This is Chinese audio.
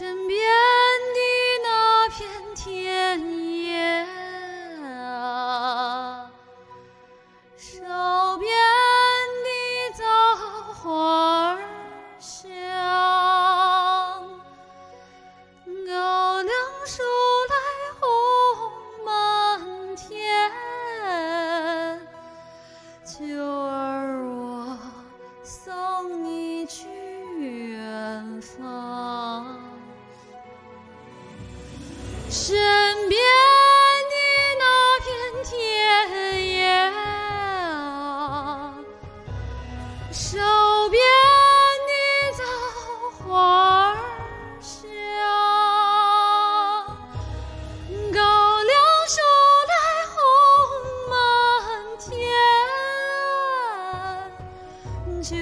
身边身边的那片田野啊，手边的枣花香，高粱熟来红满天。就